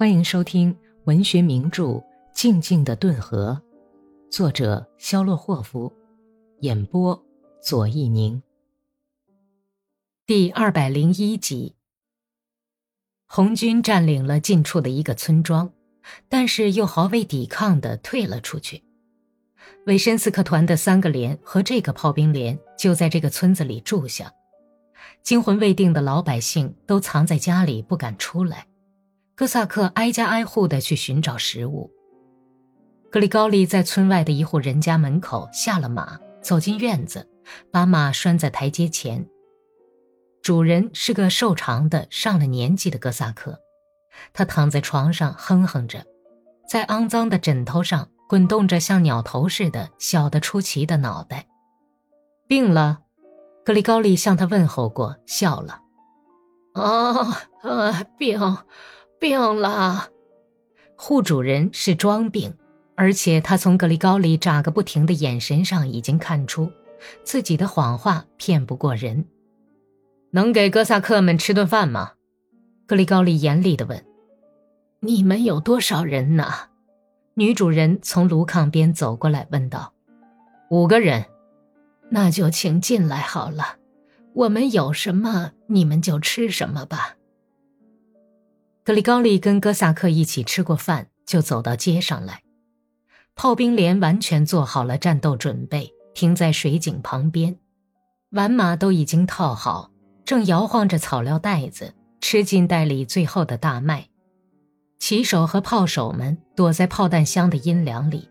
欢迎收听文学名著《静静的顿河》，作者肖洛霍夫，演播左一宁。第二百零一集，红军占领了近处的一个村庄，但是又毫未抵抗的退了出去。维申斯克团的三个连和这个炮兵连就在这个村子里住下，惊魂未定的老百姓都藏在家里不敢出来。哥萨克挨家挨户的去寻找食物。格里高利在村外的一户人家门口下了马，走进院子，把马拴在台阶前。主人是个瘦长的、上了年纪的哥萨克，他躺在床上哼哼着，在肮脏的枕头上滚动着像鸟头似的小得出奇的脑袋。病了，格里高利向他问候过，笑了。啊，呃，病。病了，户主人是装病，而且他从格里高利眨个不停的眼神上已经看出，自己的谎话骗不过人。能给哥萨克们吃顿饭吗？格里高利严厉地问。你们有多少人呢？女主人从炉炕边走过来问道。五个人，那就请进来好了。我们有什么，你们就吃什么吧。格里高利跟哥萨克一起吃过饭，就走到街上来。炮兵连完全做好了战斗准备，停在水井旁边，挽马都已经套好，正摇晃着草料袋子，吃进袋里最后的大麦。骑手和炮手们躲在炮弹箱的阴凉里，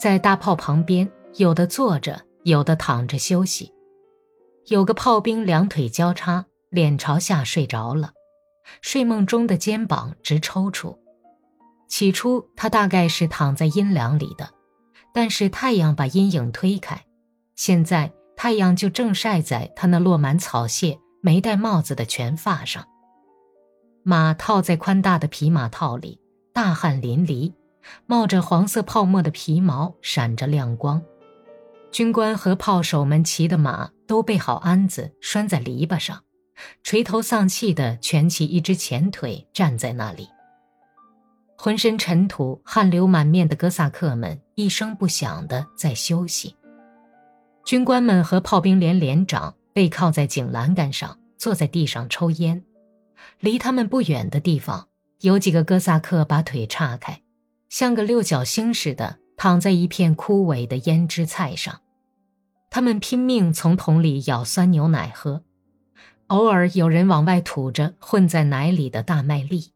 在大炮旁边，有的坐着，有的躺着休息。有个炮兵两腿交叉，脸朝下睡着了。睡梦中的肩膀直抽搐，起初他大概是躺在阴凉里的，但是太阳把阴影推开，现在太阳就正晒在他那落满草屑、没戴帽子的全发上。马套在宽大的皮马套里，大汗淋漓，冒着黄色泡沫的皮毛闪着亮光。军官和炮手们骑的马都备好鞍子，拴在篱笆上。垂头丧气地蜷起一只前腿，站在那里。浑身尘土、汗流满面的哥萨克们一声不响地在休息。军官们和炮兵连连长背靠在井栏杆上，坐在地上抽烟。离他们不远的地方，有几个哥萨克把腿岔开，像个六角星似的躺在一片枯萎的胭脂菜上。他们拼命从桶里舀酸牛奶喝。偶尔有人往外吐着混在奶里的大麦粒。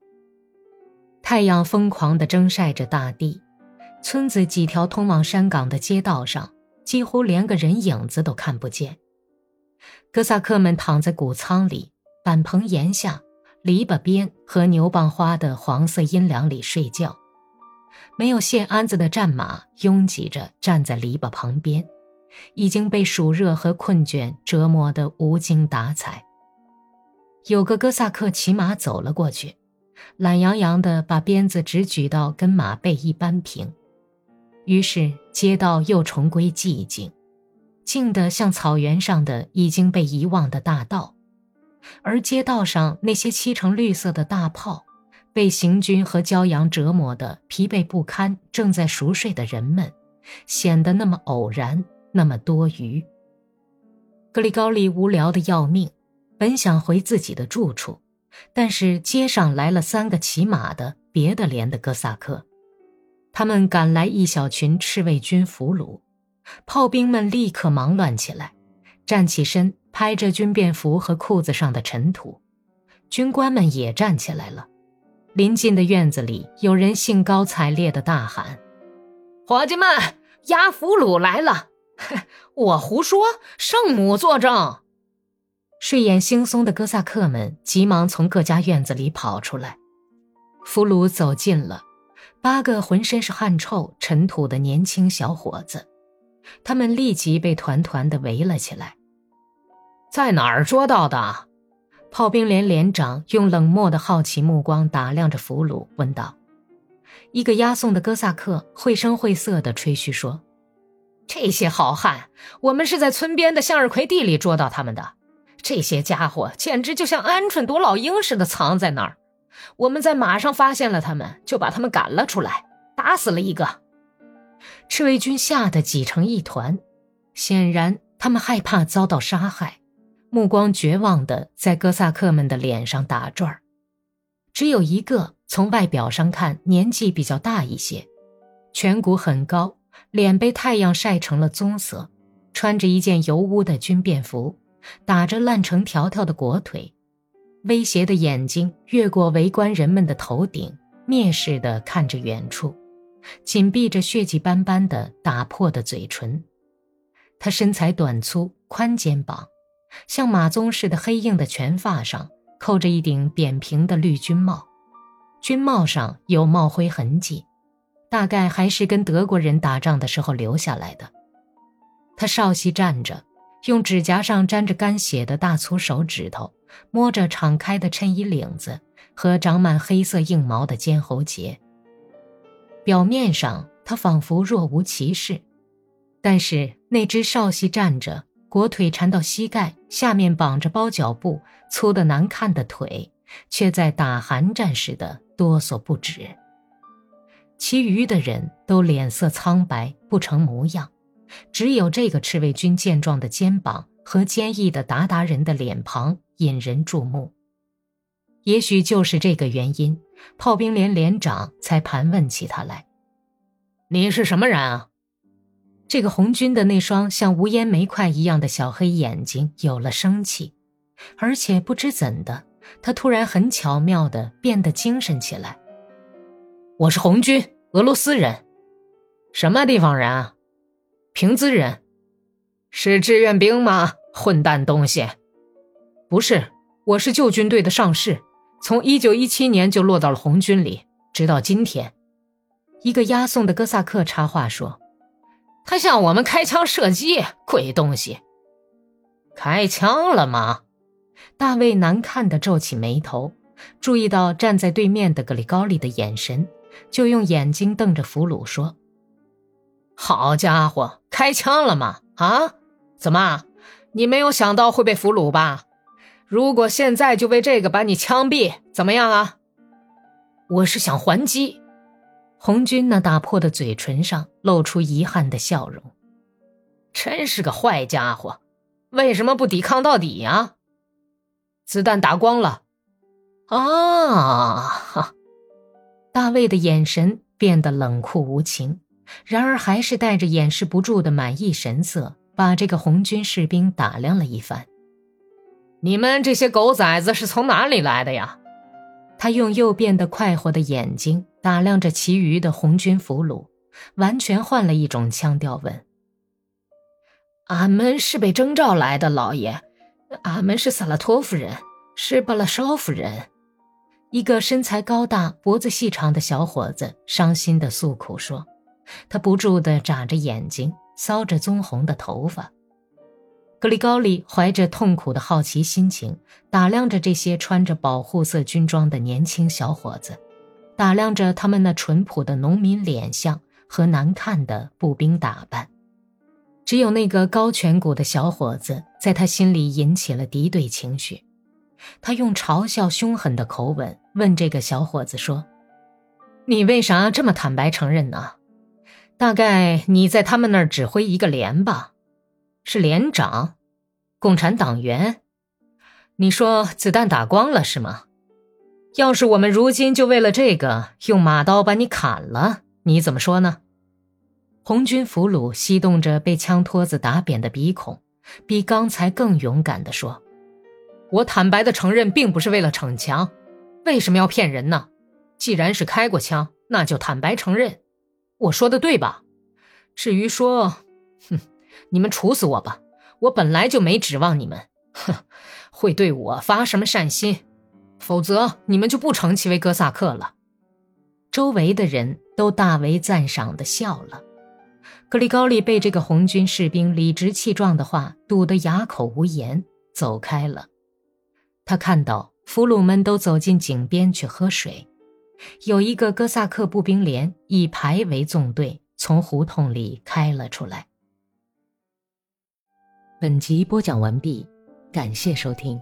太阳疯狂地蒸晒着大地，村子几条通往山岗的街道上几乎连个人影子都看不见。哥萨克们躺在谷仓里、板棚檐下、篱笆边和牛蒡花的黄色阴凉里睡觉。没有线鞍子的战马拥挤着站在篱笆旁边，已经被暑热和困倦折磨得无精打采。有个哥萨克骑马走了过去，懒洋洋地把鞭子直举到跟马背一般平，于是街道又重归寂静，静得像草原上的已经被遗忘的大道，而街道上那些漆成绿色的大炮，被行军和骄阳折磨得疲惫不堪，正在熟睡的人们，显得那么偶然，那么多余。格里高利无聊的要命。本想回自己的住处，但是街上来了三个骑马的别的连的哥萨克，他们赶来一小群赤卫军俘虏，炮兵们立刻忙乱起来，站起身拍着军便服和裤子上的尘土，军官们也站起来了。临近的院子里，有人兴高采烈地大喊：“伙计们，押俘虏来了！” 我胡说，圣母作证。睡眼惺忪的哥萨克们急忙从各家院子里跑出来，俘虏走近了，八个浑身是汗臭、尘土的年轻小伙子，他们立即被团团的围了起来。在哪儿捉到的？炮兵连连长用冷漠的好奇目光打量着俘虏，问道。一个押送的哥萨克绘声绘色地吹嘘说：“这些好汉，我们是在村边的向日葵地里捉到他们的。”这些家伙简直就像鹌鹑躲老鹰似的藏在那儿，我们在马上发现了他们，就把他们赶了出来，打死了一个。赤卫军吓得挤成一团，显然他们害怕遭到杀害，目光绝望的在哥萨克们的脸上打转。只有一个从外表上看年纪比较大一些，颧骨很高，脸被太阳晒成了棕色，穿着一件油污的军便服，打着烂成条条的裹腿，威胁的眼睛越过围观人们的头顶，蔑视地看着远处。紧闭着血迹斑斑的打破的嘴唇，他身材短粗，宽肩膀，像马鬃似的黑硬的全发上扣着一顶扁平的绿军帽，军帽上有帽徽痕迹，大概还是跟德国人打仗的时候留下来的。他稍息站着，用指甲上沾着干血的大粗手指头摸着敞开的衬衣领子和长满黑色硬毛的肩喉结。表面上，他仿佛若无其事，但是那只少膝站着、裹腿缠到膝盖、下面绑着包脚布、粗的难看的腿，却在打寒战似的哆嗦不止。其余的人都脸色苍白，不成模样，只有这个赤卫军健壮的肩膀和坚毅的鞑靼人的脸庞引人注目。也许就是这个原因。炮兵连连长才盘问起他来：“你是什么人啊？”这个红军的那双像无烟煤块一样的小黑眼睛有了生气，而且不知怎的，他突然很巧妙的变得精神起来。“我是红军，俄罗斯人，什么地方人啊？平兹人，是志愿兵吗？混蛋东西！不是，我是旧军队的上士。”从一九一七年就落到了红军里，直到今天。一个押送的哥萨克插话说：“他向我们开枪射击，鬼东西！开枪了吗？”大卫难看的皱起眉头，注意到站在对面的格里高利的眼神，就用眼睛瞪着俘虏说：“好家伙，开枪了吗？啊？怎么？你没有想到会被俘虏吧？”如果现在就为这个把你枪毙，怎么样啊？我是想还击。红军那打破的嘴唇上露出遗憾的笑容。真是个坏家伙，为什么不抵抗到底呀？子弹打光了。啊哈！大卫的眼神变得冷酷无情，然而还是带着掩饰不住的满意神色，把这个红军士兵打量了一番。你们这些狗崽子是从哪里来的呀？他用又变得快活的眼睛打量着其余的红军俘虏，完全换了一种腔调问：“俺们是被征召来的，老爷。俺们是萨拉托夫人，是巴拉绍夫人。”一个身材高大、脖子细长的小伙子伤心地诉苦说：“他不住地眨着眼睛，搔着棕红的头发。”格里高利怀着痛苦的好奇心情，打量着这些穿着保护色军装的年轻小伙子，打量着他们那淳朴的农民脸相和难看的步兵打扮。只有那个高颧骨的小伙子，在他心里引起了敌对情绪。他用嘲笑凶狠的口吻问这个小伙子说：“你为啥这么坦白承认呢？大概你在他们那儿指挥一个连吧？”是连长，共产党员。你说子弹打光了是吗？要是我们如今就为了这个用马刀把你砍了，你怎么说呢？红军俘虏吸动着被枪托子打扁的鼻孔，比刚才更勇敢地说：“我坦白的承认，并不是为了逞强。为什么要骗人呢？既然是开过枪，那就坦白承认。我说的对吧？至于说，哼。”你们处死我吧！我本来就没指望你们，哼，会对我发什么善心，否则你们就不成其为哥萨克了。周围的人都大为赞赏的笑了。格里高利被这个红军士兵理直气壮的话堵得哑口无言，走开了。他看到俘虏们都走进井边去喝水，有一个哥萨克步兵连以排为纵队，从胡同里开了出来。本集播讲完毕，感谢收听。